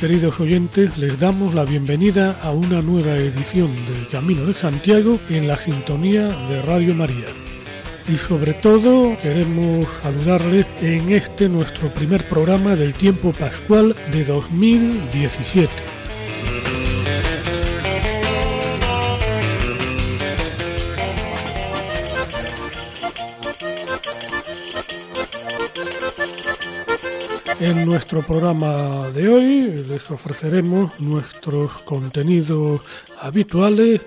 Queridos oyentes, les damos la bienvenida a una nueva edición del Camino de Santiago en la sintonía de Radio María. Y sobre todo queremos saludarles en este nuestro primer programa del tiempo pascual de 2017. Nuestro programa de hoy les ofreceremos nuestros contenidos habituales,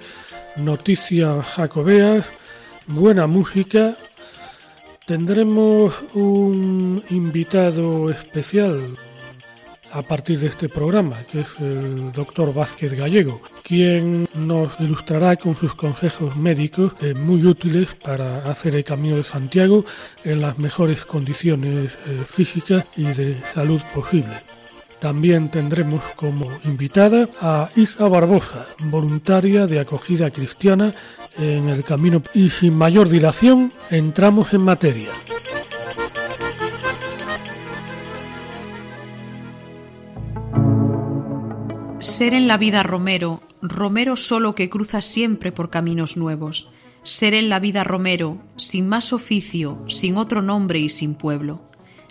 noticias jacobeas, buena música. Tendremos un invitado especial a partir de este programa, que es el doctor Vázquez Gallego, quien nos ilustrará con sus consejos médicos eh, muy útiles para hacer el Camino de Santiago en las mejores condiciones eh, físicas y de salud posible. También tendremos como invitada a Isa Barbosa, voluntaria de acogida cristiana en el camino. Y sin mayor dilación, entramos en materia. Ser en la vida Romero, Romero solo que cruza siempre por caminos nuevos. Ser en la vida Romero, sin más oficio, sin otro nombre y sin pueblo.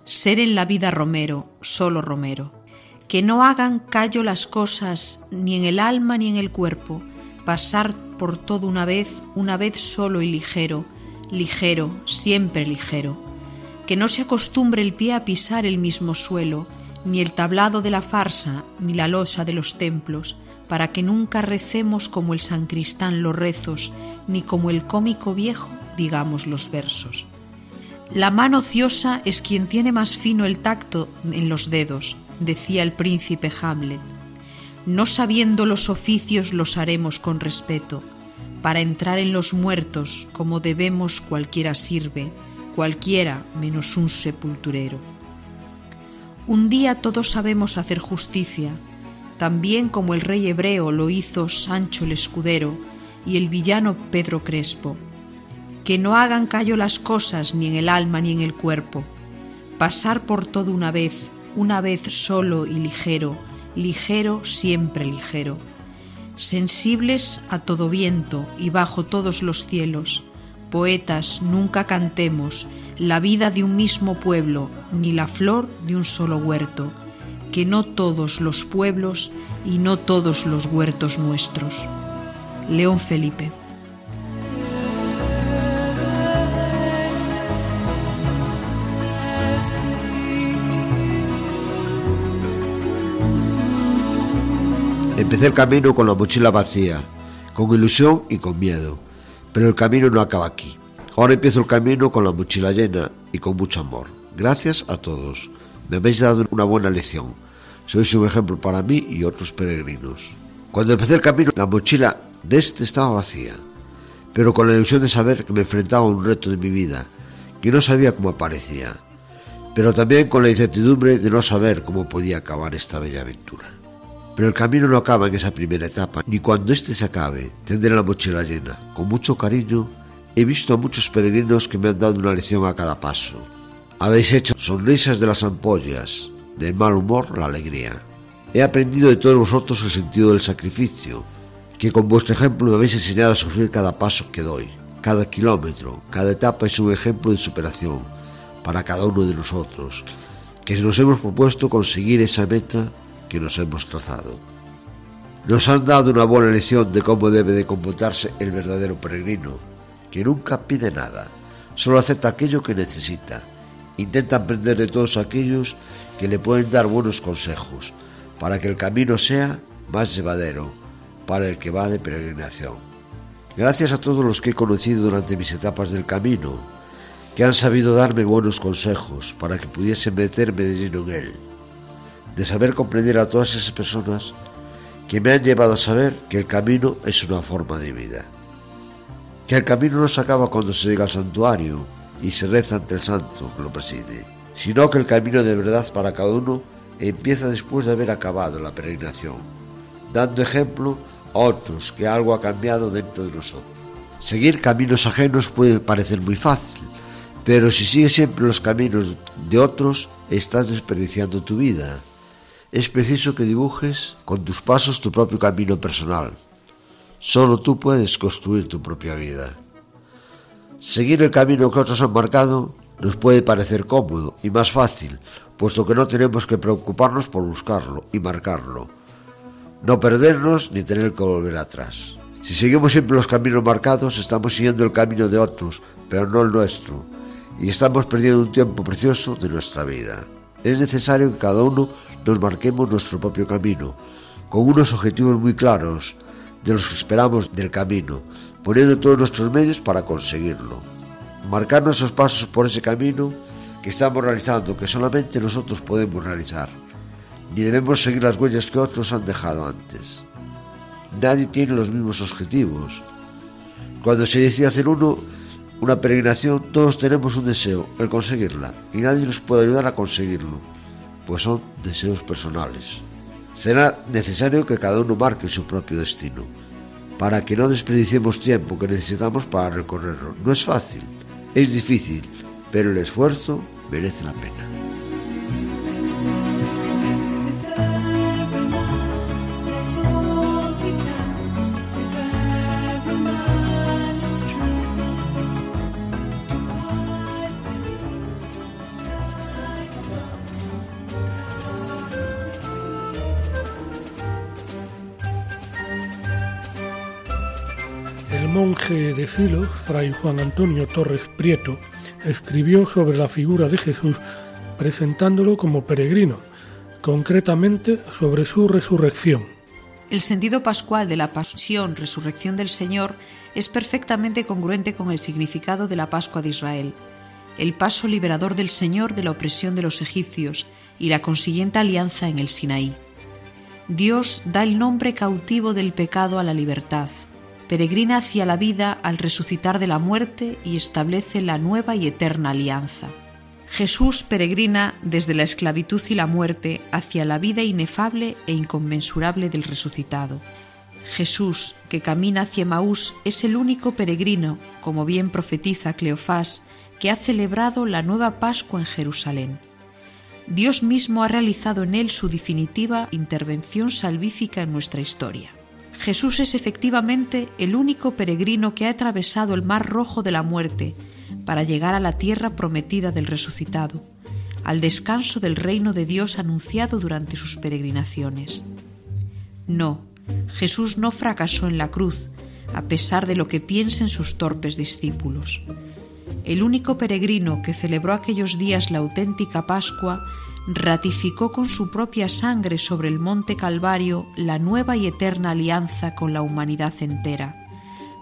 Ser en la vida Romero, solo Romero. Que no hagan callo las cosas, ni en el alma ni en el cuerpo. Pasar por todo una vez, una vez solo y ligero, ligero, siempre ligero. Que no se acostumbre el pie a pisar el mismo suelo, ni el tablado de la farsa, ni la losa de los templos, para que nunca recemos como el sancristán los rezos, ni como el cómico viejo digamos los versos. La mano ociosa es quien tiene más fino el tacto en los dedos, decía el príncipe Hamlet. No sabiendo los oficios los haremos con respeto, para entrar en los muertos como debemos cualquiera sirve, cualquiera menos un sepulturero. Un día todos sabemos hacer justicia, también como el rey hebreo lo hizo Sancho el Escudero y el villano Pedro Crespo. Que no hagan callo las cosas ni en el alma ni en el cuerpo. Pasar por todo una vez, una vez solo y ligero, ligero siempre ligero. Sensibles a todo viento y bajo todos los cielos, poetas nunca cantemos la vida de un mismo pueblo, ni la flor de un solo huerto, que no todos los pueblos y no todos los huertos nuestros. León Felipe. Empecé el camino con la mochila vacía, con ilusión y con miedo, pero el camino no acaba aquí. Ahora empiezo el camino con la mochila llena y con mucho amor. Gracias a todos. Me habéis dado una buena lección. Sois un ejemplo para mí y otros peregrinos. Cuando empecé el camino, la mochila de este estaba vacía, pero con la ilusión de saber que me enfrentaba a un reto de mi vida, que no sabía cómo aparecía, pero también con la incertidumbre de no saber cómo podía acabar esta bella aventura. Pero el camino no acaba en esa primera etapa, ni cuando éste se acabe, tendré la mochila llena, con mucho cariño He visto a muchos peregrinos que me han dado una lección a cada paso. Habéis hecho sonrisas de las ampollas, del mal humor la alegría. He aprendido de todos vosotros el sentido del sacrificio, que con vuestro ejemplo me habéis enseñado a sufrir cada paso que doy. Cada kilómetro, cada etapa es un ejemplo de superación para cada uno de nosotros, que nos hemos propuesto conseguir esa meta que nos hemos trazado. Nos han dado una buena lección de cómo debe de comportarse el verdadero peregrino, que nunca pide nada, solo acepta aquello que necesita. Intenta aprender de todos aquellos que le pueden dar buenos consejos, para que el camino sea más llevadero para el que va de peregrinación. Gracias a todos los que he conocido durante mis etapas del camino, que han sabido darme buenos consejos para que pudiese meterme de lleno en él. de saber comprender a todas esas personas que me han llevado a saber que el camino es una forma de vida. Que el camino no se acaba cuando se llega al santuario y se reza ante el santo que lo preside, sino que el camino de verdad para cada uno empieza después de haber acabado la peregrinación, dando ejemplo a otros que algo ha cambiado dentro de nosotros. Seguir caminos ajenos puede parecer muy fácil, pero si sigues siempre los caminos de otros, estás desperdiciando tu vida. Es preciso que dibujes con tus pasos tu propio camino personal. Solo tú puedes construir tu propia vida. Seguir el camino que otros han marcado nos puede parecer cómodo y más fácil, puesto que no tenemos que preocuparnos por buscarlo y marcarlo, no perdernos ni tener que volver atrás. Si seguimos siempre los caminos marcados, estamos siguiendo el camino de otros, pero no el nuestro, y estamos perdiendo un tiempo precioso de nuestra vida. Es necesario que cada uno nos marquemos nuestro propio camino, con unos objetivos muy claros de los que esperamos del camino, poniendo todos nuestros medios para conseguirlo. Marcar nuestros pasos por ese camino que estamos realizando que solamente nosotros podemos realizar, ni debemos seguir las huellas que otros han dejado antes. Nadie tiene los mismos objetivos. Cuando se decide hacer uno, una peregrinación, todos tenemos un deseo, el conseguirla, y nadie nos puede ayudar a conseguirlo, pues son deseos personales. Será necesario que cada uno marque su propio destino, para que no desperdiciemos tiempo que necesitamos para recorrerlo. No es fácil, es difícil, pero el esfuerzo merece la pena. De Filo, Fray Juan Antonio Torres Prieto, escribió sobre la figura de Jesús presentándolo como peregrino, concretamente sobre su resurrección. El sentido pascual de la pasión, resurrección del Señor es perfectamente congruente con el significado de la Pascua de Israel, el paso liberador del Señor de la opresión de los egipcios y la consiguiente alianza en el Sinaí. Dios da el nombre cautivo del pecado a la libertad, peregrina hacia la vida al resucitar de la muerte y establece la nueva y eterna alianza. Jesús peregrina desde la esclavitud y la muerte hacia la vida inefable e inconmensurable del resucitado. Jesús, que camina hacia Maús, es el único peregrino, como bien profetiza Cleofás, que ha celebrado la nueva Pascua en Jerusalén. Dios mismo ha realizado en él su definitiva intervención salvífica en nuestra historia. Jesús es efectivamente el único peregrino que ha atravesado el mar rojo de la muerte para llegar a la tierra prometida del resucitado, al descanso del reino de Dios anunciado durante sus peregrinaciones. No, Jesús no fracasó en la cruz, a pesar de lo que piensen sus torpes discípulos. El único peregrino que celebró aquellos días la auténtica Pascua ratificó con su propia sangre sobre el monte Calvario la nueva y eterna alianza con la humanidad entera,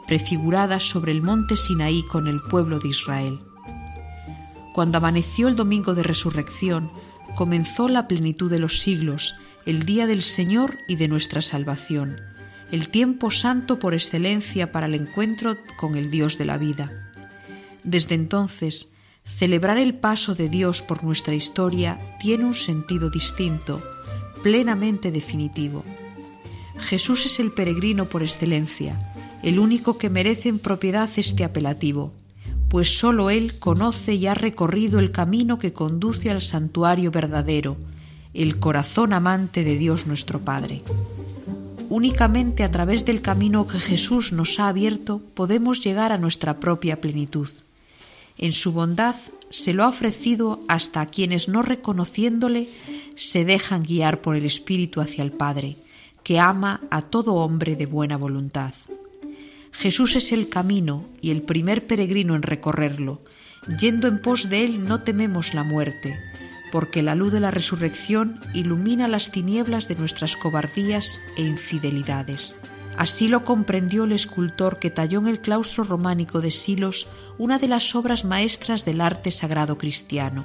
prefigurada sobre el monte Sinaí con el pueblo de Israel. Cuando amaneció el domingo de resurrección, comenzó la plenitud de los siglos, el día del Señor y de nuestra salvación, el tiempo santo por excelencia para el encuentro con el Dios de la vida. Desde entonces, Celebrar el paso de Dios por nuestra historia tiene un sentido distinto, plenamente definitivo. Jesús es el peregrino por excelencia, el único que merece en propiedad este apelativo, pues sólo Él conoce y ha recorrido el camino que conduce al santuario verdadero, el corazón amante de Dios nuestro Padre. Únicamente a través del camino que Jesús nos ha abierto podemos llegar a nuestra propia plenitud. En su bondad se lo ha ofrecido hasta a quienes no reconociéndole se dejan guiar por el Espíritu hacia el Padre, que ama a todo hombre de buena voluntad. Jesús es el camino y el primer peregrino en recorrerlo. Yendo en pos de él no tememos la muerte, porque la luz de la resurrección ilumina las tinieblas de nuestras cobardías e infidelidades. Así lo comprendió el escultor que talló en el claustro románico de Silos una de las obras maestras del arte sagrado cristiano.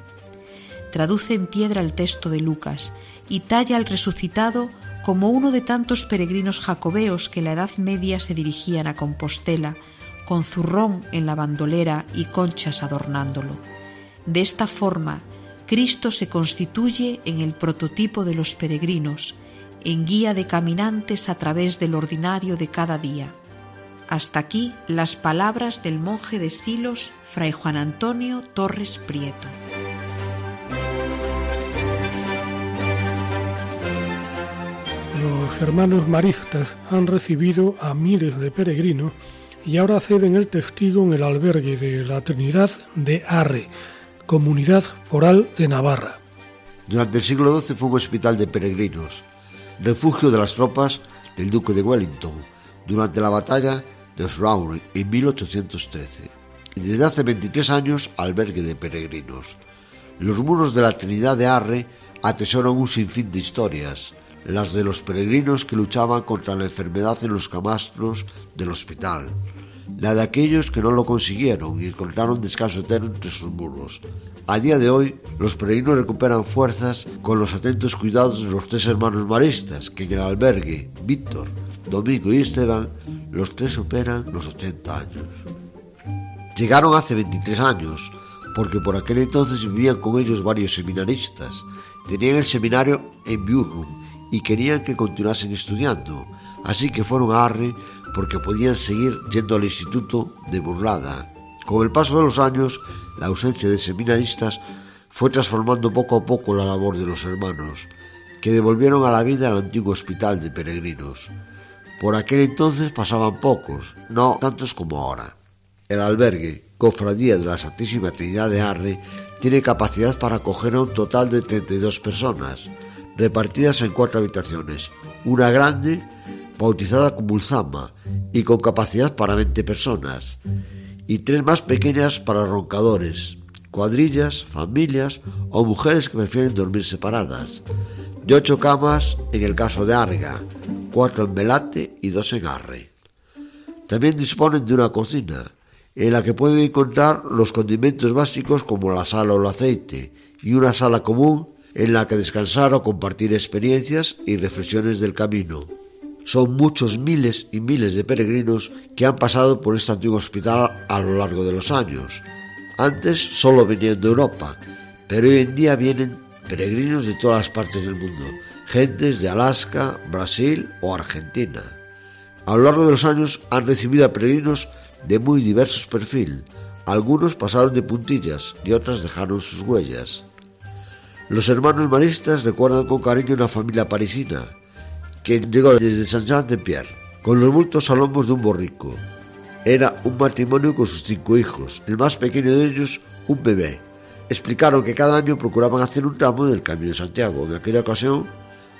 Traduce en piedra el texto de Lucas y talla al resucitado como uno de tantos peregrinos jacobeos que en la Edad Media se dirigían a Compostela, con zurrón en la bandolera y conchas adornándolo. De esta forma, Cristo se constituye en el prototipo de los peregrinos, en guía de caminantes a través del ordinario de cada día. Hasta aquí las palabras del monje de Silos, Fray Juan Antonio Torres Prieto. Los hermanos maristas han recibido a miles de peregrinos y ahora ceden el testigo en el albergue de la Trinidad de Arre, comunidad foral de Navarra. Durante el siglo XII fue un hospital de peregrinos, refugio de las tropas del duque de Wellington durante la batalla de Osraure en 1813 y desde hace 23 años albergue de peregrinos. Los muros de la Trinidad de Arre atesoran un sinfín de historias, las de los peregrinos que luchaban contra la enfermedad en los camastros del hospital, la de aquellos que no lo consiguieron y encontraron descanso eterno entre sus muros. A día de hoy, los peregrinos recuperan fuerzas con los atentos cuidados de los tres hermanos maristas, que en el albergue, Víctor, Domingo y Esteban, los tres superan los 80 años. Llegaron hace 23 años, porque por aquel entonces vivían con ellos varios seminaristas. Tenían el seminario en Bjurrum y querían que continuasen estudiando, así que fueron a Arre porque podían seguir yendo al instituto de Burlada. Con el paso de los años, la ausencia de seminaristas fue transformando poco a poco la labor de los hermanos, que devolvieron a la vida el antiguo hospital de peregrinos. Por aquel entonces pasaban pocos, no tantos como ahora. El albergue, Cofradía de la Santísima Trinidad de Arre, tiene capacidad para acoger a un total de 32 personas, repartidas en cuatro habitaciones, una grande, bautizada como Ulzama, y con capacidad para 20 personas, y tres más pequeñas para roncadores, cuadrillas, familias o mujeres que prefieren dormir separadas, y ocho camas en el caso de Arga, cuatro en Velate y dos en Arre. También disponen de una cocina, en la que pueden encontrar los condimentos básicos como la sal o el aceite, y una sala común en la que descansar o compartir experiencias y reflexiones del camino. Son muchos miles y miles de peregrinos que han pasado por este antiguo hospital a lo largo de los años. Antes solo venían de Europa, pero hoy en día vienen peregrinos de todas las partes del mundo, gentes de Alaska, Brasil o Argentina. A lo largo de los años han recibido a peregrinos de muy diversos perfil. Algunos pasaron de puntillas y otras dejaron sus huellas. Los hermanos maristas recuerdan con cariño una familia parisina que llegó desde Saint-Jean-de-Pierre con los bultos a de un borrico. Era un matrimonio con sus cinco hijos, el más pequeño de ellos un bebé. Explicaron que cada año procuraban hacer un tramo del Camino de Santiago, en aquella ocasión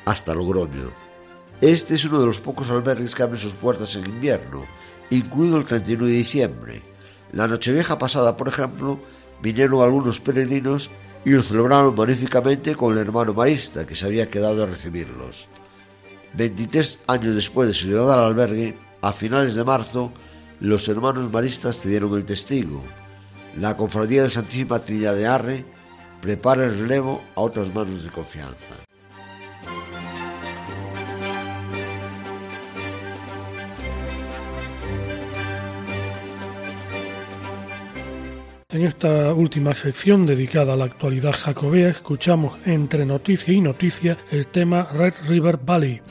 hasta Logroño. Este es uno de los pocos albergues que abren sus puertas en invierno, incluido el 31 de diciembre. La Nochevieja pasada, por ejemplo, vinieron algunos peregrinos y lo celebraron magníficamente con el hermano marista que se había quedado a recibirlos. 23 años después de su llegada al albergue, a finales de marzo, los hermanos maristas cedieron el testigo. La Cofradía de Santísima Trinidad de Arre prepara el relevo a otras manos de confianza. En esta última sección dedicada a la actualidad jacobea escuchamos entre noticia y noticia el tema Red River Valley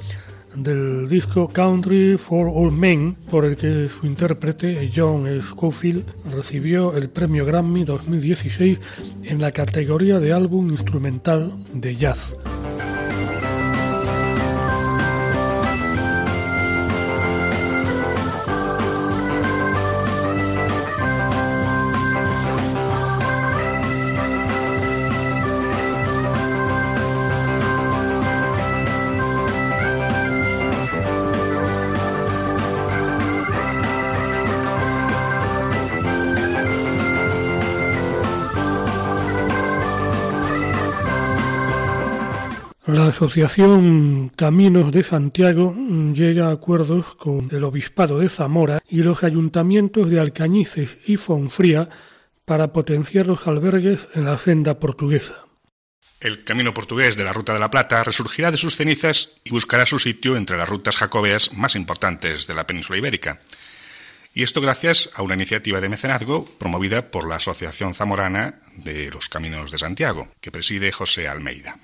del disco Country for All Men por el que su intérprete John Schofield recibió el premio Grammy 2016 en la categoría de álbum instrumental de jazz. Asociación Caminos de Santiago llega a acuerdos con el Obispado de Zamora y los ayuntamientos de Alcañices y Fonfría para potenciar los albergues en la senda portuguesa. El camino portugués de la Ruta de la Plata resurgirá de sus cenizas y buscará su sitio entre las rutas jacobeas más importantes de la península ibérica. Y esto gracias a una iniciativa de mecenazgo promovida por la Asociación Zamorana de los Caminos de Santiago, que preside José Almeida.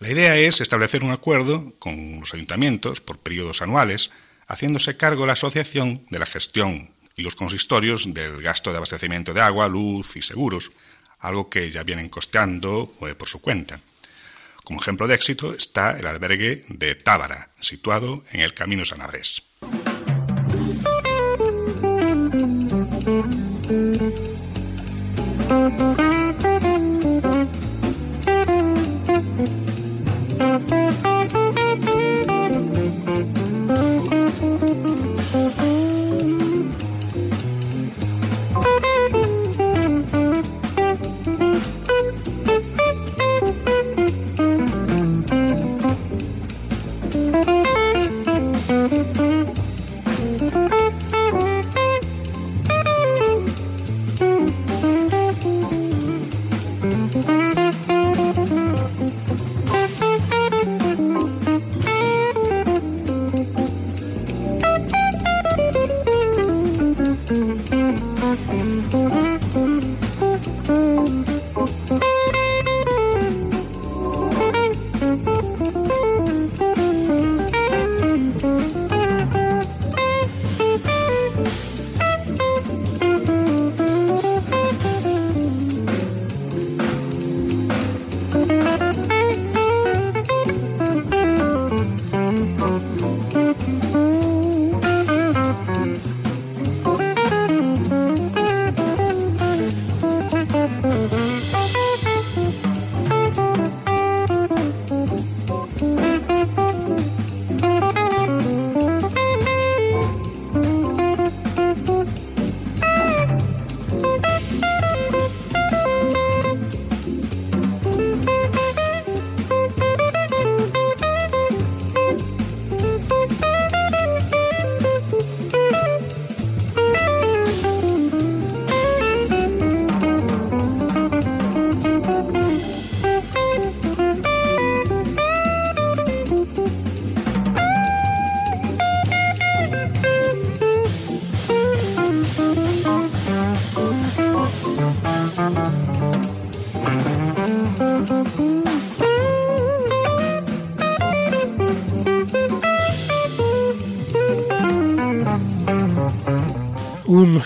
La idea es establecer un acuerdo con los ayuntamientos por periodos anuales, haciéndose cargo la asociación de la gestión y los consistorios del gasto de abastecimiento de agua, luz y seguros, algo que ya vienen costeando eh, por su cuenta. Como ejemplo de éxito está el albergue de Tábara, situado en el Camino Sanabres.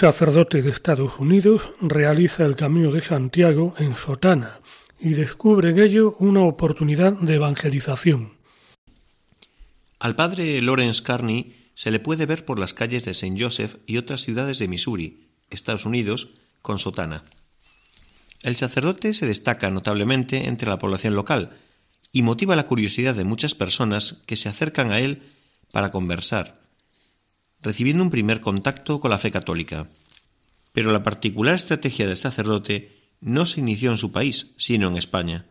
Sacerdote de Estados Unidos realiza el Camino de Santiago en Sotana y descubre en ello una oportunidad de evangelización. Al padre Lawrence Carney se le puede ver por las calles de St. Joseph y otras ciudades de Missouri, Estados Unidos, con sotana. El sacerdote se destaca notablemente entre la población local y motiva la curiosidad de muchas personas que se acercan a él para conversar, recibiendo un primer contacto con la fe católica. Pero la particular estrategia del sacerdote no se inició en su país, sino en España,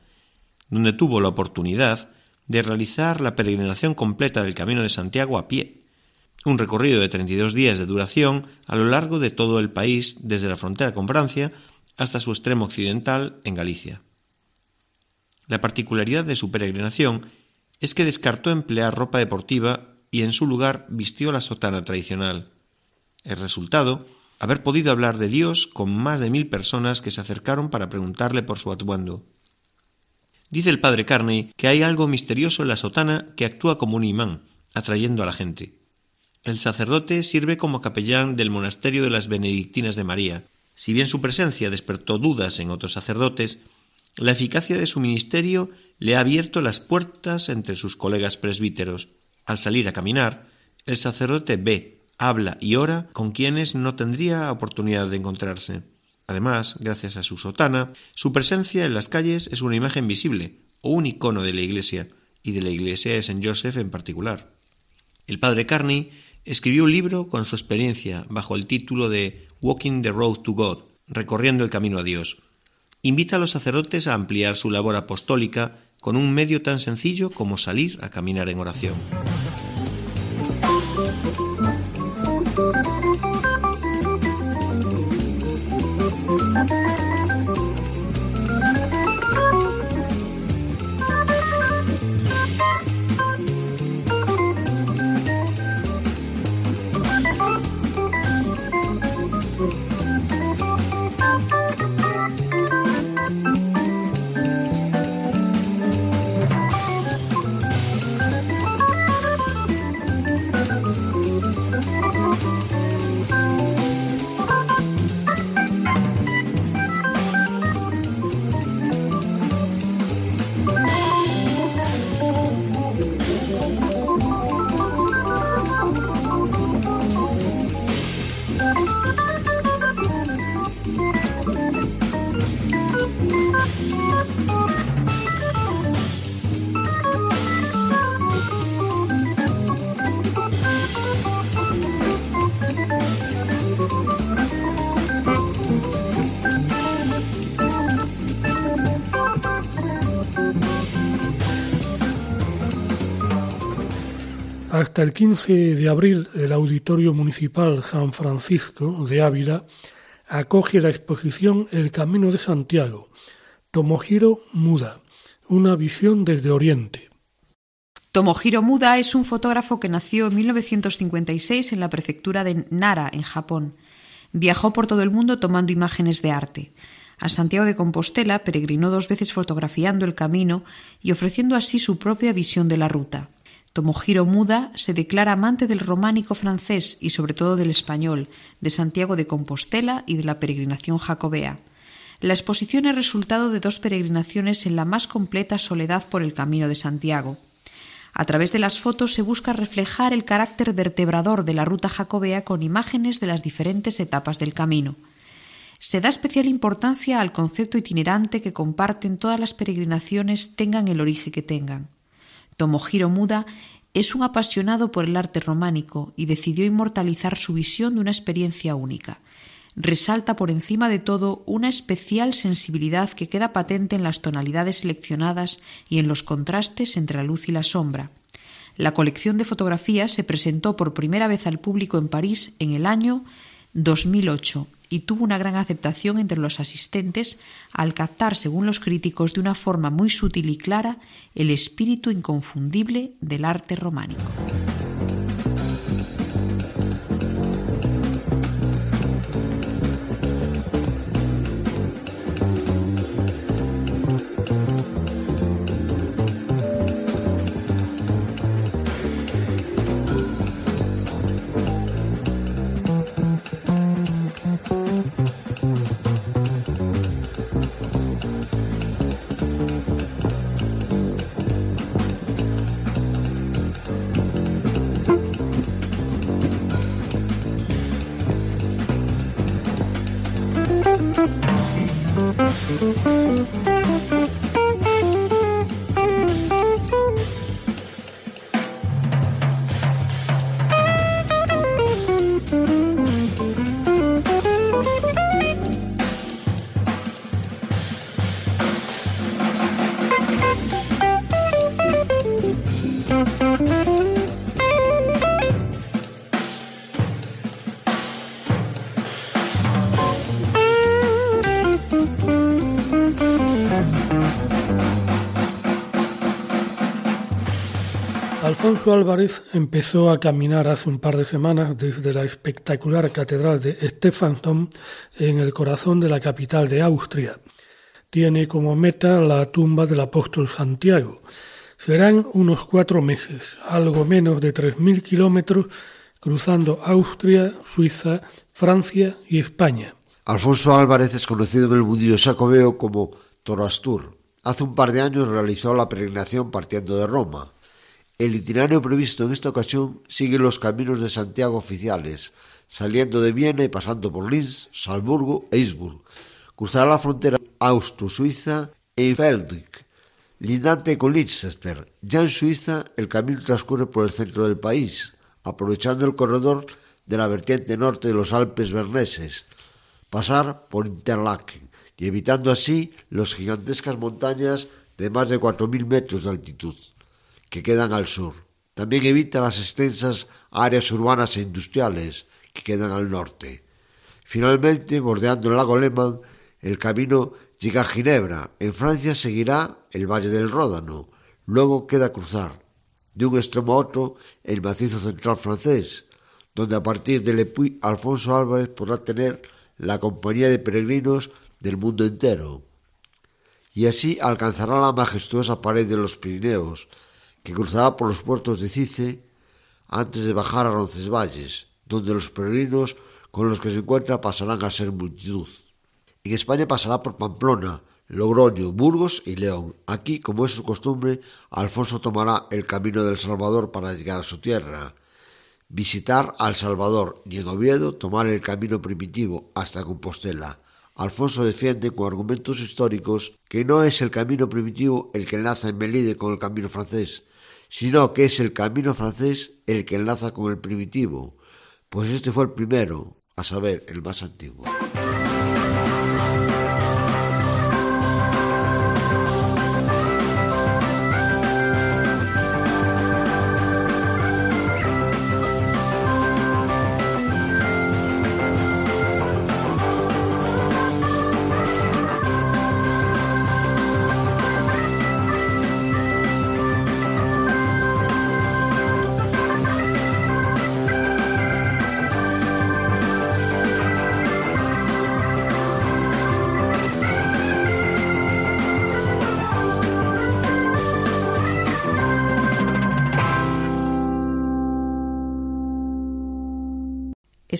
donde tuvo la oportunidad de realizar la peregrinación completa del Camino de Santiago a pie, un recorrido de 32 días de duración a lo largo de todo el país, desde la frontera con Francia hasta su extremo occidental en Galicia. La particularidad de su peregrinación es que descartó emplear ropa deportiva y en su lugar vistió la sotana tradicional. El resultado, haber podido hablar de Dios con más de mil personas que se acercaron para preguntarle por su atuendo. Dice el padre Carney que hay algo misterioso en la sotana que actúa como un imán, atrayendo a la gente. El sacerdote sirve como capellán del monasterio de las Benedictinas de María. Si bien su presencia despertó dudas en otros sacerdotes, la eficacia de su ministerio le ha abierto las puertas entre sus colegas presbíteros. Al salir a caminar, el sacerdote ve, habla y ora con quienes no tendría oportunidad de encontrarse. Además, gracias a su sotana, su presencia en las calles es una imagen visible o un icono de la Iglesia, y de la Iglesia de St. Joseph en particular. El padre Carney escribió un libro con su experiencia bajo el título de Walking the Road to God, recorriendo el camino a Dios. Invita a los sacerdotes a ampliar su labor apostólica con un medio tan sencillo como salir a caminar en oración. Hasta el 15 de abril, el Auditorio Municipal San Francisco de Ávila acoge la exposición El Camino de Santiago, Tomohiro Muda, una visión desde Oriente. Tomohiro Muda es un fotógrafo que nació en 1956 en la prefectura de Nara, en Japón. Viajó por todo el mundo tomando imágenes de arte. A Santiago de Compostela peregrinó dos veces fotografiando el camino y ofreciendo así su propia visión de la ruta. Tomohiro Muda se declara amante del románico francés y sobre todo del español, de Santiago de Compostela y de la peregrinación jacobea. La exposición es resultado de dos peregrinaciones en la más completa soledad por el Camino de Santiago. A través de las fotos se busca reflejar el carácter vertebrador de la ruta jacobea con imágenes de las diferentes etapas del camino. Se da especial importancia al concepto itinerante que comparten todas las peregrinaciones tengan el origen que tengan. Tomohiro Muda es un apasionado por el arte románico y decidió inmortalizar su visión de una experiencia única. Resalta por encima de todo una especial sensibilidad que queda patente en las tonalidades seleccionadas y en los contrastes entre la luz y la sombra. La colección de fotografías se presentó por primera vez al público en París en el año 2008 y tuvo una gran aceptación entre los asistentes al captar, según los críticos, de una forma muy sutil y clara el espíritu inconfundible del arte románico. Alfonso Álvarez empezó a caminar hace un par de semanas desde la espectacular catedral de Stephansdom en el corazón de la capital de Austria. Tiene como meta la tumba del apóstol Santiago. Serán unos cuatro meses, algo menos de 3.000 kilómetros, cruzando Austria, Suiza, Francia y España. Alfonso Álvarez es conocido en el mundillo sacobeo como Torastur. Hace un par de años realizó la peregrinación partiendo de Roma. El itinerario previsto en esta ocasión sigue los caminos de Santiago oficiales, saliendo de Viena y pasando por Linz, Salzburgo e Innsbruck. Cruzará la frontera austro-suiza en Feldwijk, lindante con Leicester. Ya en Suiza, el camino transcurre por el centro del país, aprovechando el corredor de la vertiente norte de los Alpes berneses, pasar por Interlaken y evitando así las gigantescas montañas de más de 4.000 metros de altitud que quedan al sur. También evita las extensas áreas urbanas e industriales que quedan al norte. Finalmente, bordeando el lago Lehmann, el camino llega a Ginebra. En Francia seguirá el Valle del Ródano. Luego queda cruzar, de un extremo a otro, el macizo central francés, donde a partir de Le Puy Alfonso Álvarez podrá tener la compañía de peregrinos del mundo entero. Y así alcanzará la majestuosa pared de los Pirineos, que cruzará por los puertos de Cice antes de bajar a Roncesvalles, donde los peregrinos con los que se encuentra pasarán a ser multitud. En España pasará por Pamplona, Logroño, Burgos y León. Aquí, como es su costumbre, Alfonso tomará el camino del Salvador para llegar a su tierra, visitar al Salvador y en Oviedo tomar el camino primitivo hasta Compostela. Alfonso defiende con argumentos históricos que no es el camino primitivo el que enlaza en Melide con el camino francés, sino que es el camino francés el que enlaza con el primitivo, pues este fue el primero, a saber, el más antiguo.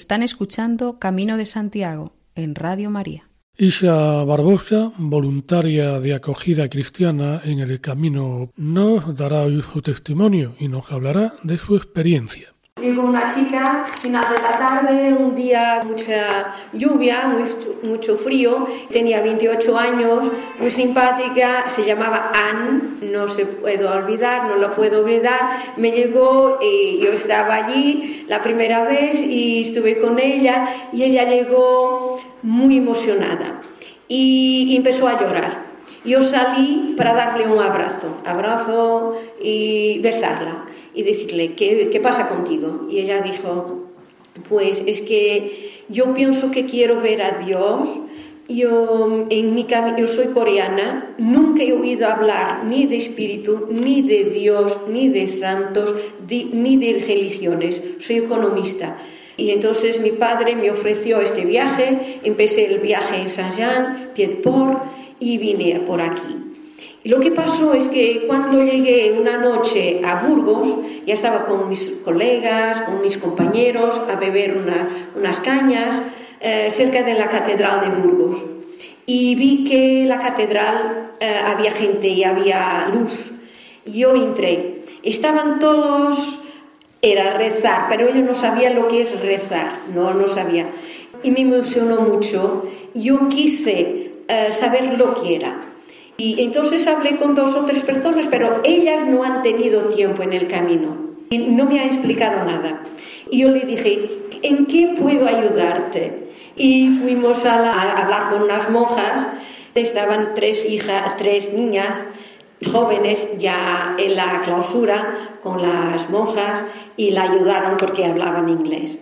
Están escuchando Camino de Santiago en Radio María. Isa Barbosa, voluntaria de acogida cristiana en el camino, nos dará hoy su testimonio y nos hablará de su experiencia. Llegó una chica, final de la tarde, un día mucha lluvia, mucho frío, tenía 28 años, muy simpática, se llamaba Anne, no se puedo olvidar, no lo puedo olvidar. Me llegó y yo estaba allí la primera vez y estuve con ella y ella llegó muy emocionada y empezó a llorar. Yo salí para darle un abrazo, abrazo y besarla y decirle, ¿qué, pasa contigo? Y ella dijo, pues es que yo pienso que quiero ver a Dios. Yo, en mi yo soy coreana, nunca he oído hablar ni de espíritu, ni de Dios, ni de santos, ni de religiones. Soy economista. Y entonces mi padre me ofreció este viaje, empecé el viaje en Saint-Jean, Pied-Port, y vine por aquí. Lo que pasó es que cuando llegué una noche a Burgos, ya estaba con mis colegas, con mis compañeros, a beber unas cañas eh, cerca de la Catedral de Burgos. Y vi que la catedral eh, había gente y había luz. Yo entré. Estaban todos, era rezar, pero ellos no sabían lo que es rezar, no, no sabía. Y me emocionó mucho. Yo quise eh, saber lo que era. Y entonces hablé con dos o tres personas, pero ellas no han tenido tiempo en el camino. Y no me han explicado nada. Y yo le dije, ¿en qué puedo ayudarte? Y fuimos a, hablar con unas monjas. Estaban tres hijas, tres niñas jóvenes ya en la clausura con las monjas y la ayudaron porque hablaban inglés.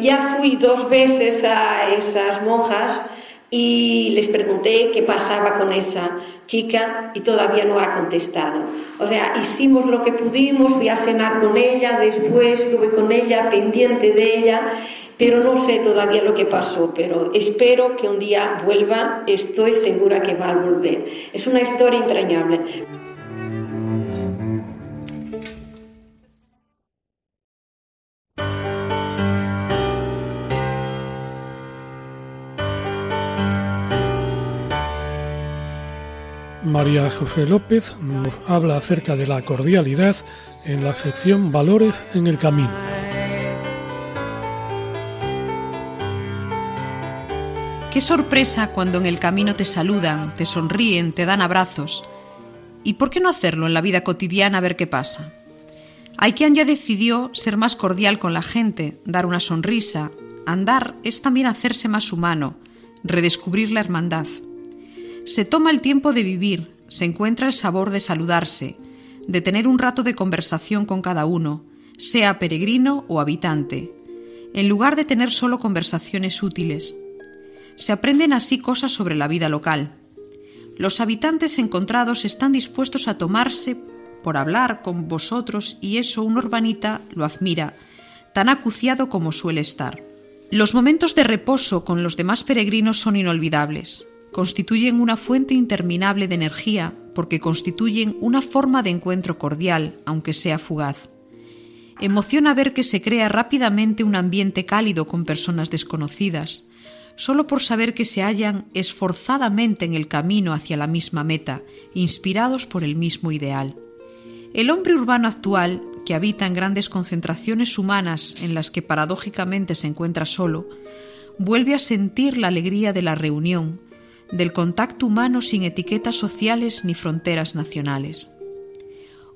Ya fui dos veces a esas monjas y les pregunté qué pasaba con esa chica y todavía no ha contestado. O sea, hicimos lo que pudimos, fui a cenar con ella, después estuve con ella, pendiente de ella, pero no sé todavía lo que pasó, pero espero que un día vuelva, estoy segura que va a volver. Es una historia entrañable. María José López nos habla acerca de la cordialidad en la sección Valores en el Camino. Qué sorpresa cuando en el camino te saludan, te sonríen, te dan abrazos. ¿Y por qué no hacerlo en la vida cotidiana a ver qué pasa? Hay quien ya decidió ser más cordial con la gente, dar una sonrisa. Andar es también hacerse más humano, redescubrir la hermandad. Se toma el tiempo de vivir, se encuentra el sabor de saludarse, de tener un rato de conversación con cada uno, sea peregrino o habitante, en lugar de tener solo conversaciones útiles. Se aprenden así cosas sobre la vida local. Los habitantes encontrados están dispuestos a tomarse por hablar con vosotros y eso un urbanita lo admira, tan acuciado como suele estar. Los momentos de reposo con los demás peregrinos son inolvidables constituyen una fuente interminable de energía porque constituyen una forma de encuentro cordial, aunque sea fugaz. Emociona ver que se crea rápidamente un ambiente cálido con personas desconocidas, solo por saber que se hallan esforzadamente en el camino hacia la misma meta, inspirados por el mismo ideal. El hombre urbano actual, que habita en grandes concentraciones humanas en las que paradójicamente se encuentra solo, vuelve a sentir la alegría de la reunión, del contacto humano sin etiquetas sociales ni fronteras nacionales.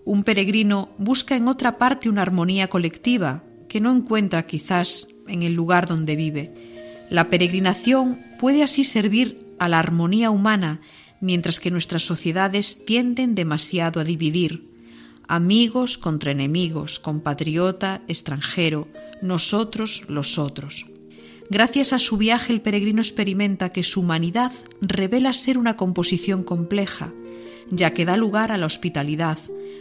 Un peregrino busca en otra parte una armonía colectiva que no encuentra quizás en el lugar donde vive. La peregrinación puede así servir a la armonía humana mientras que nuestras sociedades tienden demasiado a dividir. Amigos contra enemigos, compatriota, extranjero, nosotros los otros. Gracias a su viaje el peregrino experimenta que su humanidad revela ser una composición compleja, ya que da lugar a la hospitalidad,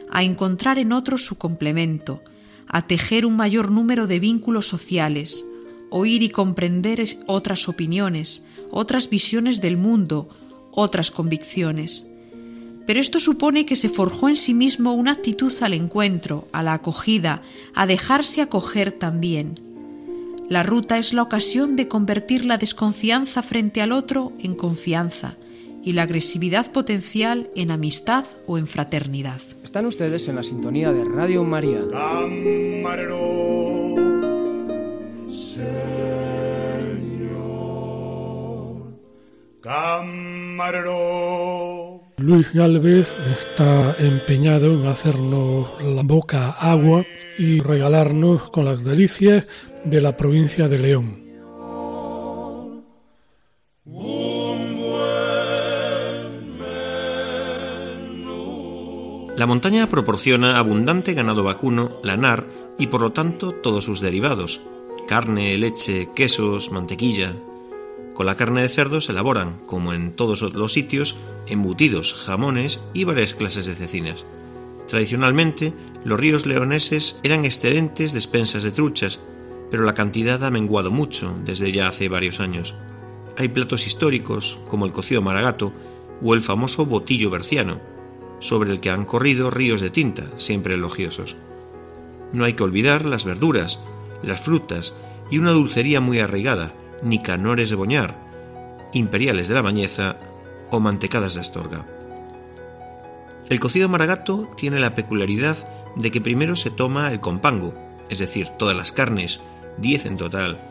a encontrar en otros su complemento, a tejer un mayor número de vínculos sociales, oír y comprender otras opiniones, otras visiones del mundo, otras convicciones. Pero esto supone que se forjó en sí mismo una actitud al encuentro, a la acogida, a dejarse acoger también La ruta es la ocasión de convertir la desconfianza frente al otro en confianza y la agresividad potencial en amistad o en fraternidad. Están ustedes en la sintonía de Radio María. Luis Galvez está empeñado en hacernos la boca agua y regalarnos con las delicias de la provincia de León. La montaña proporciona abundante ganado vacuno, lanar y por lo tanto todos sus derivados, carne, leche, quesos, mantequilla. Con la carne de cerdo se elaboran, como en todos los sitios, embutidos, jamones y varias clases de cecinas. Tradicionalmente, los ríos leoneses eran excelentes despensas de truchas, pero la cantidad ha menguado mucho desde ya hace varios años. Hay platos históricos, como el cocido maragato o el famoso botillo berciano, sobre el que han corrido ríos de tinta, siempre elogiosos. No hay que olvidar las verduras, las frutas y una dulcería muy arraigada, nicanores de Boñar, imperiales de la Bañeza o mantecadas de Astorga. El cocido maragato tiene la peculiaridad de que primero se toma el compango, es decir, todas las carnes, 10 en total,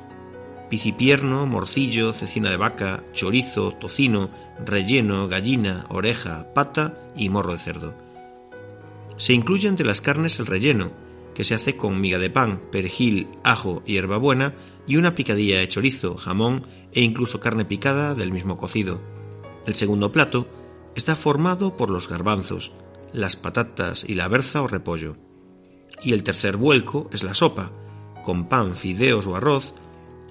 picipierno, morcillo, cecina de vaca, chorizo, tocino, relleno, gallina, oreja, pata y morro de cerdo. Se incluye entre las carnes el relleno, que se hace con miga de pan, perejil, ajo y hierbabuena y una picadilla de chorizo, jamón e incluso carne picada del mismo cocido. El segundo plato está formado por los garbanzos, las patatas y la berza o repollo. Y el tercer vuelco es la sopa, con pan, fideos o arroz,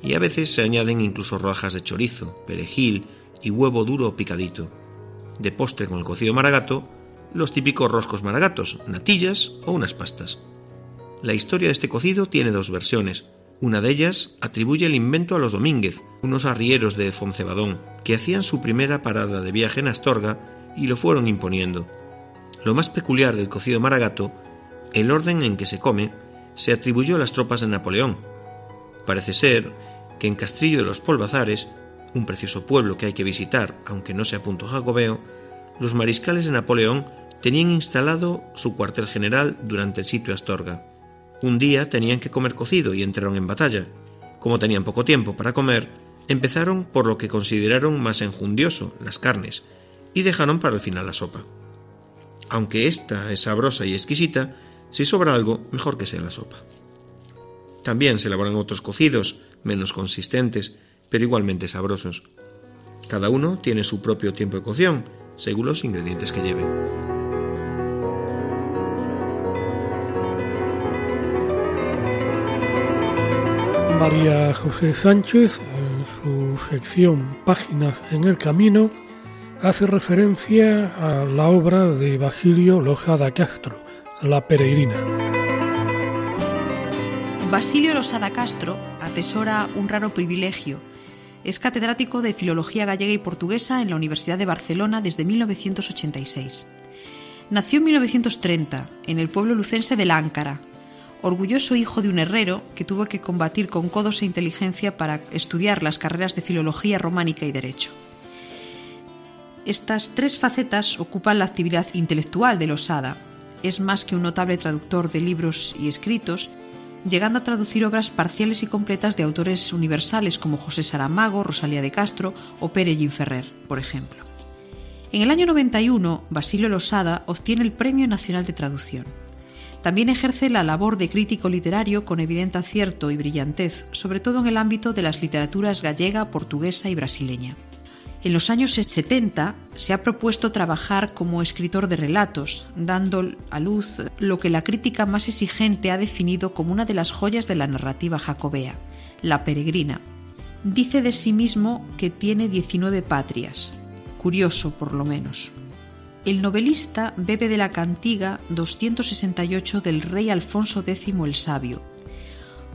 y a veces se añaden incluso rodajas de chorizo, perejil y huevo duro picadito. De postre con el cocido maragato, los típicos roscos maragatos, natillas o unas pastas. La historia de este cocido tiene dos versiones. Una de ellas atribuye el invento a los Domínguez, unos arrieros de Foncebadón, que hacían su primera parada de viaje en Astorga y lo fueron imponiendo. Lo más peculiar del cocido maragato, el orden en que se come, se atribuyó a las tropas de Napoleón. Parece ser que en Castrillo de los Polvazares, un precioso pueblo que hay que visitar, aunque no sea punto jacobeo, los mariscales de Napoleón tenían instalado su cuartel general durante el sitio Astorga. Un día tenían que comer cocido y entraron en batalla. Como tenían poco tiempo para comer, empezaron por lo que consideraron más enjundioso, las carnes, y dejaron para el final la sopa. Aunque esta es sabrosa y exquisita, si sobra algo, mejor que sea la sopa. También se elaboran otros cocidos, menos consistentes, pero igualmente sabrosos. Cada uno tiene su propio tiempo de cocción, según los ingredientes que lleve. María José Sánchez, en su sección Páginas en el Camino, hace referencia a la obra de Basilio Losada Castro, La Peregrina. Basilio Losada Castro atesora un raro privilegio. Es catedrático de Filología Gallega y Portuguesa en la Universidad de Barcelona desde 1986. Nació en 1930 en el pueblo lucense de Láncara, orgulloso hijo de un herrero que tuvo que combatir con codos e inteligencia para estudiar las carreras de Filología Románica y Derecho. Estas tres facetas ocupan la actividad intelectual de Losada. Es más que un notable traductor de libros y escritos, llegando a traducir obras parciales y completas de autores universales como José Saramago, Rosalía de Castro o Pere Ferrer, por ejemplo. En el año 91, Basilio Losada obtiene el Premio Nacional de Traducción. También ejerce la labor de crítico literario con evidente acierto y brillantez, sobre todo en el ámbito de las literaturas gallega, portuguesa y brasileña. En los años 70 se ha propuesto trabajar como escritor de relatos, dando a luz lo que la crítica más exigente ha definido como una de las joyas de la narrativa jacobea, La Peregrina. Dice de sí mismo que tiene 19 patrias, curioso por lo menos. El novelista bebe de la cantiga 268 del rey Alfonso X el Sabio.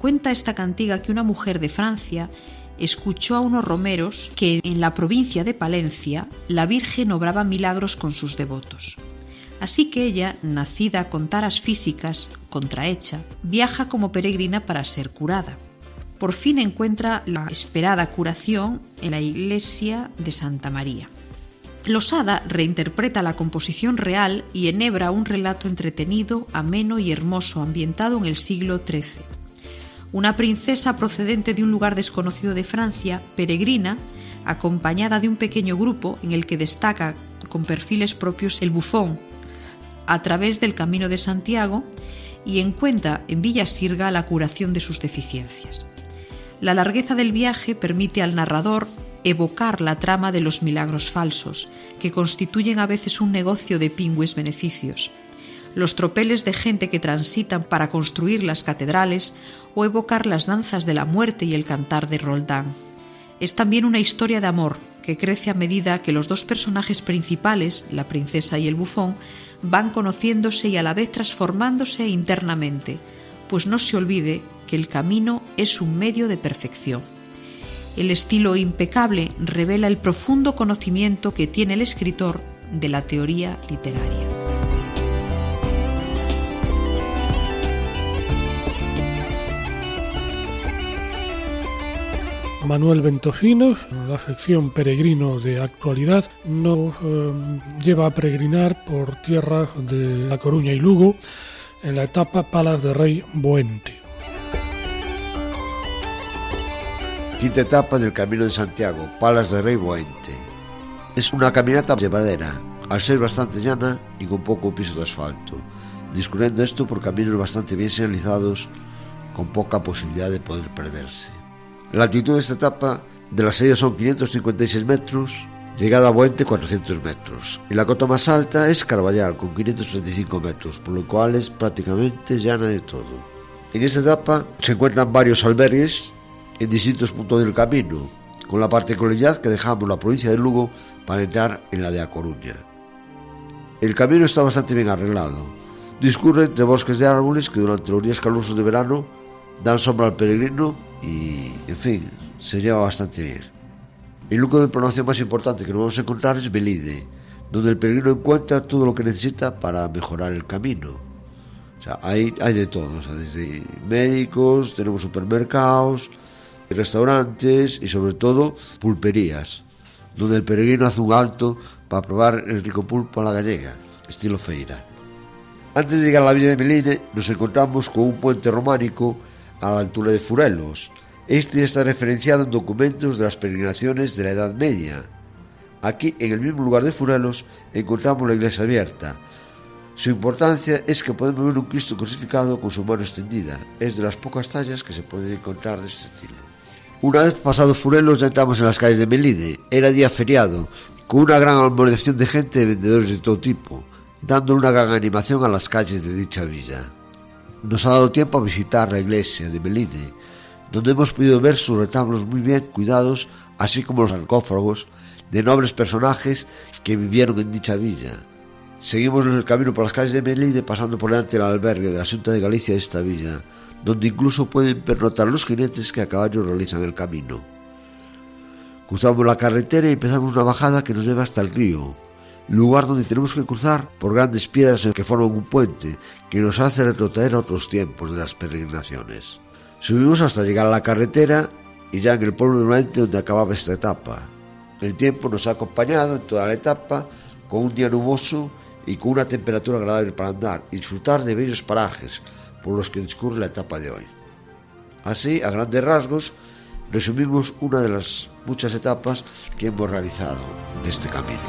Cuenta esta cantiga que una mujer de Francia escuchó a unos romeros que en la provincia de Palencia la Virgen obraba milagros con sus devotos. Así que ella, nacida con taras físicas, contrahecha, viaja como peregrina para ser curada. por fin encuentra la esperada curación en la iglesia de Santa María. Losada reinterpreta la composición real y enhebra un relato entretenido, ameno y hermoso ambientado en el siglo XIII. Una princesa procedente de un lugar desconocido de Francia, peregrina, acompañada de un pequeño grupo en el que destaca con perfiles propios el bufón, a través del Camino de Santiago y encuentra en Villa Sirga la curación de sus deficiencias. La largueza del viaje permite al narrador evocar la trama de los milagros falsos, que constituyen a veces un negocio de pingües beneficios, los tropeles de gente que transitan para construir las catedrales o evocar las danzas de la muerte y el cantar de Roldán. Es también una historia de amor que crece a medida que los dos personajes principales, la princesa y el bufón, van conociéndose y a la vez transformándose internamente, pues no se olvide que el camino es un medio de perfección. El estilo impecable revela el profundo conocimiento que tiene el escritor de la teoría literaria. Manuel Ventosinos, en la sección Peregrino de Actualidad, nos eh, lleva a peregrinar por tierras de La Coruña y Lugo en la etapa Palas de Rey Boente. Quinta etapa del Camino de Santiago, Palas de Rey Boente. Es una caminata llevadera, al ser bastante llana y con poco piso de asfalto, discurriendo esto por caminos bastante bien señalizados con poca posibilidad de poder perderse. La altitud de esta etapa de la serie son 556 metros, llegada a Buente 400 metros. Y la cota más alta es Carballal con 535 metros, por lo cual es prácticamente llana de todo. En esta etapa se encuentran varios albergues en distintos puntos del camino, con la particularidad que dejamos la provincia de Lugo para entrar en la de A Coruña. El camino está bastante bien arreglado. Discurre entre bosques de árboles que durante los días calurosos de verano dan sombra al peregrino y, en fin, se lleva bastante bien. El lugar de programación más importante que nos vamos a encontrar es Belide, donde el peregrino encuentra todo lo que necesita para mejorar el camino. O sea, hay, hay de todo, o sea, desde médicos, tenemos supermercados, restaurantes y sobre todo pulperías, donde el peregrino hace un alto para probar el rico pulpo a la gallega, estilo feira. Antes de llegar a la villa de Meline nos encontramos con un puente románico a la altura de Furelos. Este está referenciado en documentos de las peregrinaciones de la Edad Media. Aquí, en el mismo lugar de Furelos, encontramos la iglesia abierta. Su importancia es que podemos ver un Cristo crucificado con su mano extendida. Es de las pocas tallas que se pueden encontrar de este estilo. Una vez pasados Furelos ya entramos en las calles de Melide. Era día feriado, con una gran aglomeración de gente de vendedores de todo tipo, dando una gran animación a las calles de dicha villa. Nos ha dado tiempo a visitar la iglesia de Melide, donde hemos podido ver sus retablos muy bien cuidados, así como los sarcófagos de nobles personajes que vivieron en dicha villa. Seguimos el camino por las calles de Melide pasando por delante del albergue de la Junta de Galicia de esta villa, donde incluso pueden pernotar los jinetes que a caballo realizan el camino. Cruzamos la carretera y empezamos una bajada que nos lleva hasta el río, lugar donde tenemos que cruzar por grandes piedras que forman un puente que nos hace retrotraer a otros tiempos de las peregrinaciones. Subimos hasta llegar a la carretera y ya en el pueblo nuevamente donde acababa esta etapa. El tiempo nos ha acompañado en toda la etapa con un día nuboso y con una temperatura agradable para andar y disfrutar de bellos parajes por los que discurre la etapa de hoy. Así, a grandes rasgos, resumimos una de las muchas etapas que hemos realizado de este camino.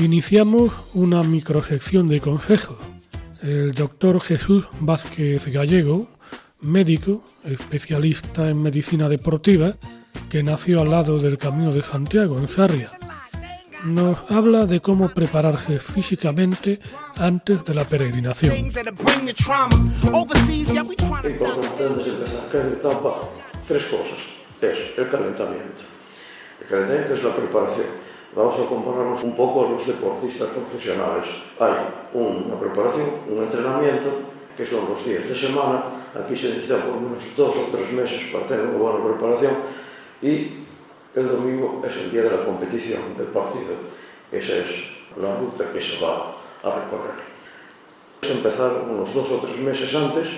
Iniciamos una microsección de consejos. El doctor Jesús Vázquez Gallego, médico, especialista en medicina deportiva, que nació al lado del Camino de Santiago, en Sarria, nos habla de cómo prepararse físicamente antes de la peregrinación. Importante antes de empezar cada etapa, tres cosas. Es el calentamiento. El calentamiento es la preparación. Vamos a compararnos un poco a los deportistas profesionales. Hay una preparación, un entrenamiento, que son los días de semana. Aquí se necesitan por lo menos dos o tres meses para tener una buena preparación. Y el domingo es el día de la competición del partido. Esa es la ruta que se va a recorrer. Es empezar unos dos o tres meses antes,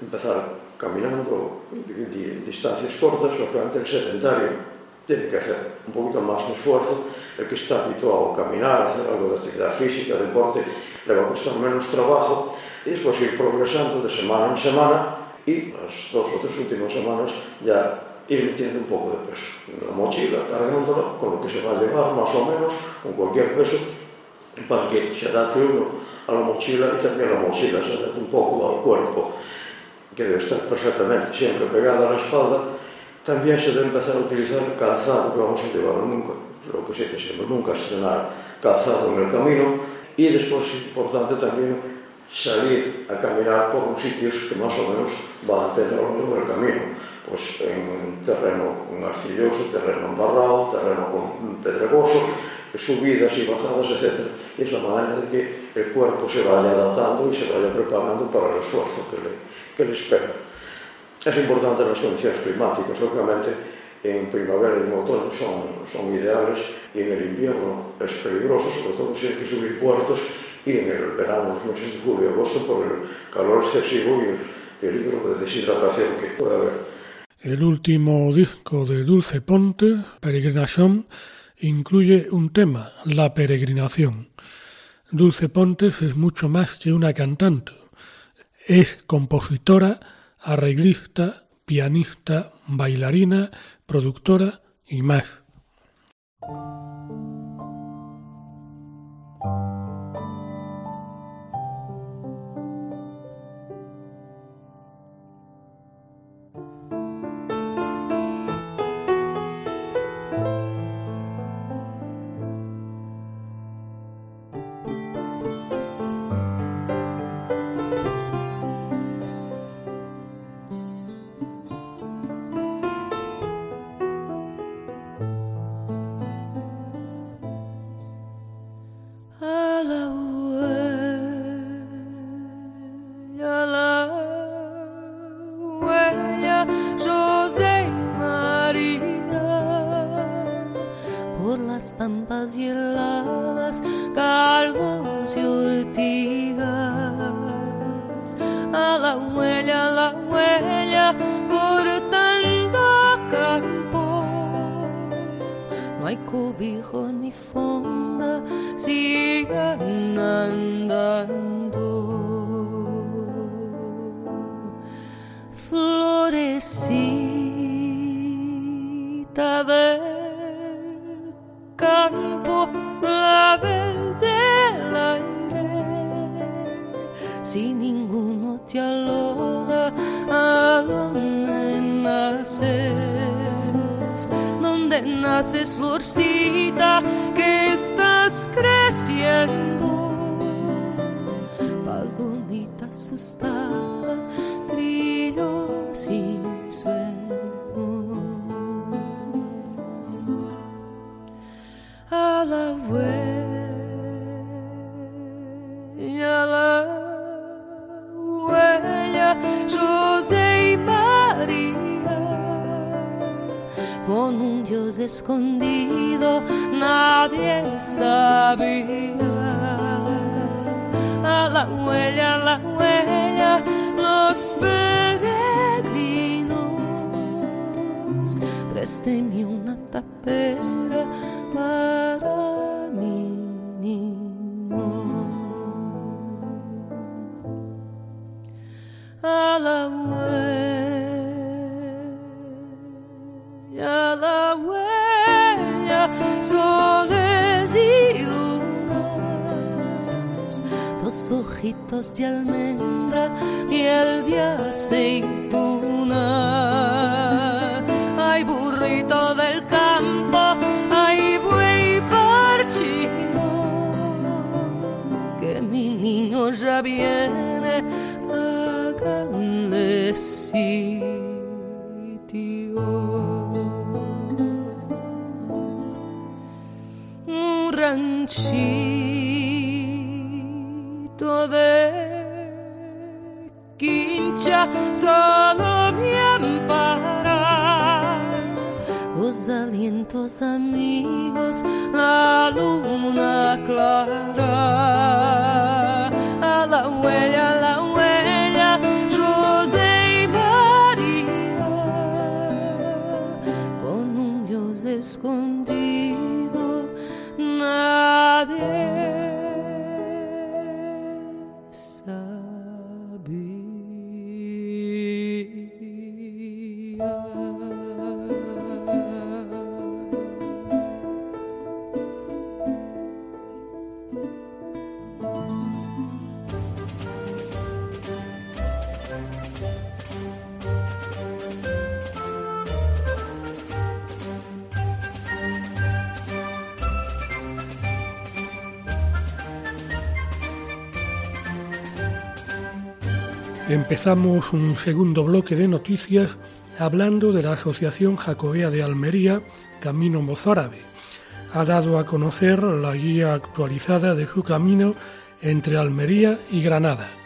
empezar caminando distancias cortas, lo que antes el sedentario tiene que hacer un poquito más de esfuerzo, el que está habituado a caminar, a hacer algo de actividad física, deporte, le va a costar menos trabajo y después ir progresando de semana en semana y las dos o tres últimas semanas ya ir metiendo un pouco de peso na mochila, cargándola, con o que se va a levar, más ou menos, con cualquier peso, para que se adapte uno a la mochila e también a la mochila se adapte un pouco ao cuerpo, que debe estar perfectamente sempre pegada á espalda, también se debe empezar a utilizar calzado, que vamos a llevar nunca, lo que se siempre, nunca estrenar calzado en el camino, e es importante también salir a caminar por uns sitios que más ou menos van a tener ao longo del camino pois, en terreno con arcilloso, terreno embarrado, terreno con pedregoso, subidas y bajadas, etc. Y es la manera de que el cuerpo se vaya adaptando y se vaya preparando para el esfuerzo que le, que le espera. Es importante las condiciones climáticas, lógicamente en primavera e en outono son, son ideales e en el invierno es peligroso, sobre todo se si hay que subir puertos y en el verano, los meses de julio y agosto, por el calor excesivo y el peligro de deshidratación que puede haber. El último disco de Dulce Ponte, Peregrinación, incluye un tema, la peregrinación. Dulce Pontes es mucho más que una cantante. Es compositora, arreglista, pianista, bailarina, productora y más. Escondido, niño ya viene, háganle ranchito de quincha solo mi ampara los alientos amigos, la luna clara, Empezamos un segundo bloque de noticias hablando de la Asociación Jacobea de Almería, Camino Mozárabe. Ha dado a conocer la guía actualizada de su camino entre Almería y Granada.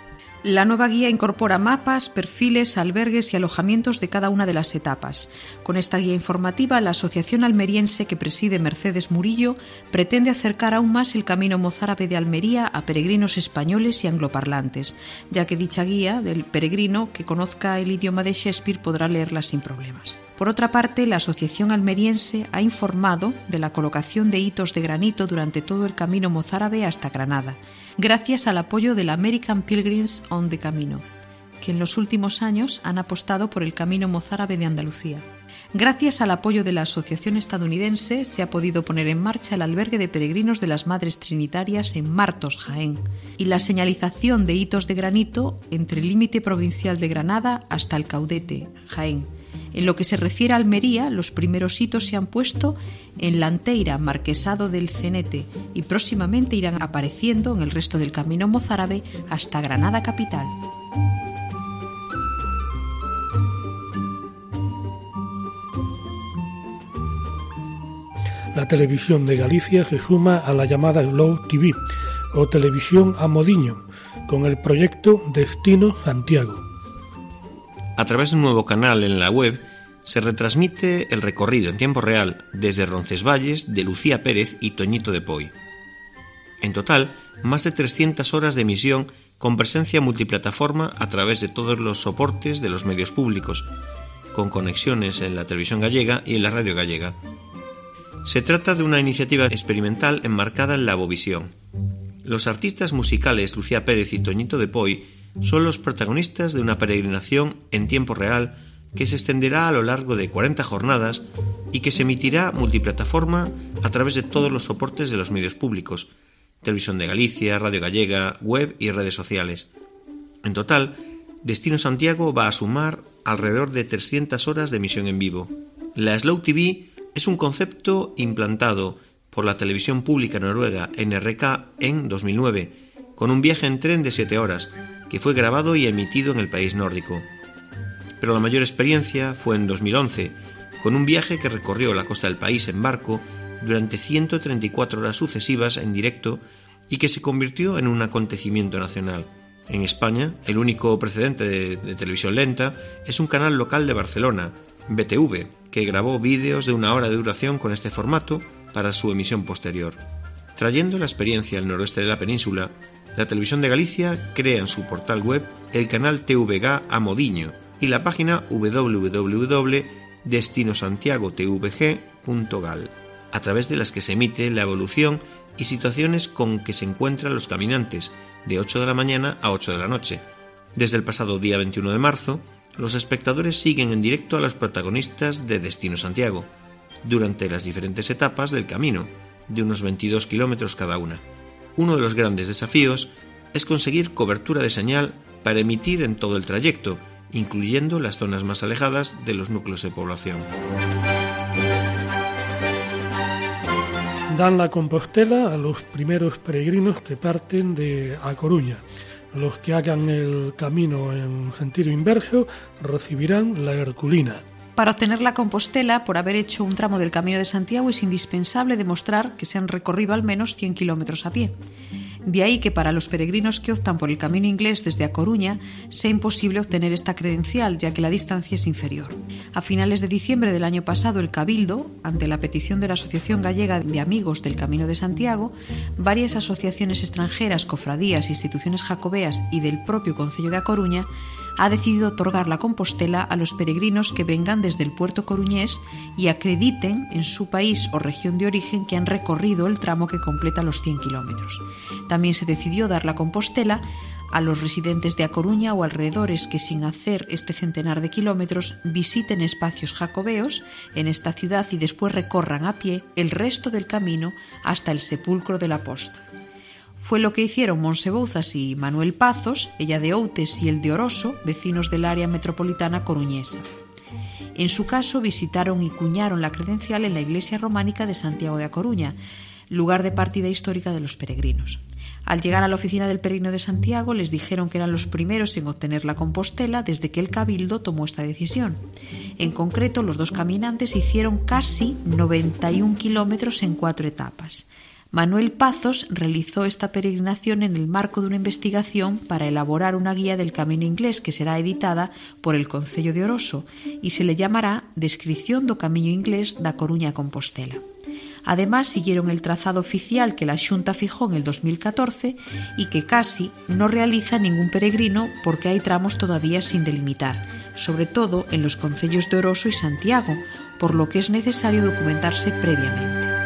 La nueva guía incorpora mapas, perfiles, albergues y alojamientos de cada una de las etapas. Con esta guía informativa, la Asociación Almeriense que preside Mercedes Murillo pretende acercar aún más el camino mozárabe de Almería a peregrinos españoles y angloparlantes, ya que dicha guía del peregrino que conozca el idioma de Shakespeare podrá leerla sin problemas. Por otra parte, la Asociación Almeriense ha informado de la colocación de hitos de granito durante todo el camino mozárabe hasta Granada gracias al apoyo del American Pilgrims on the Camino, que en los últimos años han apostado por el camino mozárabe de Andalucía. Gracias al apoyo de la Asociación Estadounidense se ha podido poner en marcha el albergue de peregrinos de las Madres Trinitarias en Martos, Jaén, y la señalización de hitos de granito entre el límite provincial de Granada hasta el Caudete, Jaén, en lo que se refiere a Almería, los primeros hitos se han puesto en Lanteira, Marquesado del Cenete, y próximamente irán apareciendo en el resto del camino mozárabe hasta Granada capital. La televisión de Galicia se suma a la llamada Glow TV o Televisión a Modiño con el proyecto Destino Santiago. A través de un nuevo canal en la web se retransmite el recorrido en tiempo real desde Roncesvalles de Lucía Pérez y Toñito de Poy. En total, más de 300 horas de emisión con presencia multiplataforma a través de todos los soportes de los medios públicos, con conexiones en la televisión gallega y en la radio gallega. Se trata de una iniciativa experimental enmarcada en la Bovisión. Los artistas musicales Lucía Pérez y Toñito de Poy son los protagonistas de una peregrinación en tiempo real que se extenderá a lo largo de 40 jornadas y que se emitirá multiplataforma a través de todos los soportes de los medios públicos, Televisión de Galicia, Radio Gallega, web y redes sociales. En total, Destino Santiago va a sumar alrededor de 300 horas de emisión en vivo. La Slow TV es un concepto implantado por la televisión pública noruega NRK en 2009, con un viaje en tren de 7 horas, que fue grabado y emitido en el país nórdico. Pero la mayor experiencia fue en 2011, con un viaje que recorrió la costa del país en barco durante 134 horas sucesivas en directo y que se convirtió en un acontecimiento nacional. En España, el único precedente de, televisión lenta es un canal local de Barcelona, BTV, que grabó vídeos de una hora de duración con este formato para su emisión posterior. Trayendo la experiencia al noroeste de la península, la Televisión de Galicia crea en su portal web el canal TVG a Modiño y la página www.destinosantiagotvg.gal, a través de las que se emite la evolución y situaciones con que se encuentran los caminantes de 8 de la mañana a 8 de la noche. Desde el pasado día 21 de marzo, los espectadores siguen en directo a los protagonistas de Destino Santiago, durante las diferentes etapas del camino, de unos 22 kilómetros cada una. Uno de los grandes desafíos es conseguir cobertura de señal para emitir en todo el trayecto, incluyendo las zonas más alejadas de los núcleos de población. Dan la Compostela a los primeros peregrinos que parten de A Coruña. Los que hagan el camino en sentido inverso recibirán la Herculina. Para obtener la Compostela, por haber hecho un tramo del Camino de Santiago, es indispensable demostrar que se han recorrido al menos 100 kilómetros a pie. De ahí que para los peregrinos que optan por el camino inglés desde A Coruña sea imposible obtener esta credencial, ya que la distancia es inferior. A finales de diciembre del año pasado, el Cabildo, ante la petición de la Asociación Gallega de Amigos del Camino de Santiago, varias asociaciones extranjeras, cofradías, instituciones jacobeas y del propio Concello de A Coruña ha decidido otorgar la Compostela a los peregrinos que vengan desde el puerto coruñés y acrediten en su país o región de origen que han recorrido el tramo que completa los 100 kilómetros. También se decidió dar la Compostela a los residentes de A Coruña o alrededores que sin hacer este centenar de kilómetros visiten espacios jacobeos en esta ciudad y después recorran a pie el resto del camino hasta el sepulcro del apóstol. Fue lo que hicieron Monse Bouzas y Manuel Pazos, ella de Outes y el de Oroso, vecinos del área metropolitana coruñesa. En su caso visitaron y cuñaron la credencial en la iglesia románica de Santiago de A Coruña, lugar de partida histórica de los peregrinos. Al llegar a la oficina del peregrino de Santiago les dijeron que eran los primeros en obtener la Compostela desde que el Cabildo tomó esta decisión. En concreto, los dos caminantes hicieron casi 91 kilómetros en cuatro etapas. Manuel Pazos realizó esta peregrinación en el marco de una investigación para elaborar una guía del camino inglés que será editada por el Concello de Oroso y se le llamará Descripción do Camiño Inglés da Coruña a Compostela. Además, siguieron el trazado oficial que la Xunta fijó en el 2014 y que casi no realiza ningún peregrino porque hay tramos todavía sin delimitar, sobre todo en los concellos de Oroso y Santiago, por lo que es necesario documentarse previamente.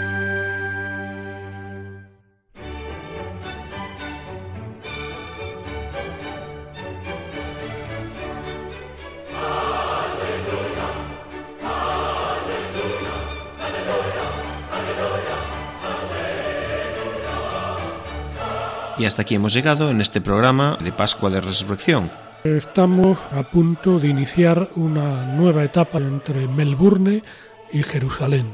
Hasta aquí hemos llegado en este programa de Pascua de Resurrección. Estamos a punto de iniciar una nueva etapa entre Melbourne y Jerusalén.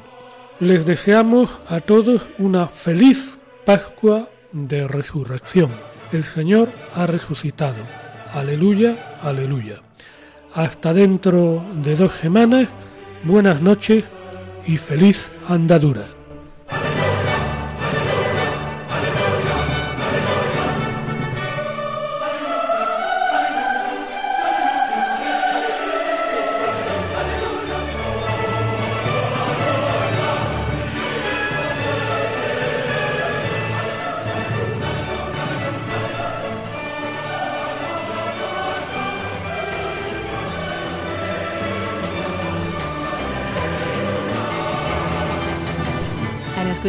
Les deseamos a todos una feliz Pascua de Resurrección. El Señor ha resucitado. Aleluya, aleluya. Hasta dentro de dos semanas, buenas noches y feliz andadura.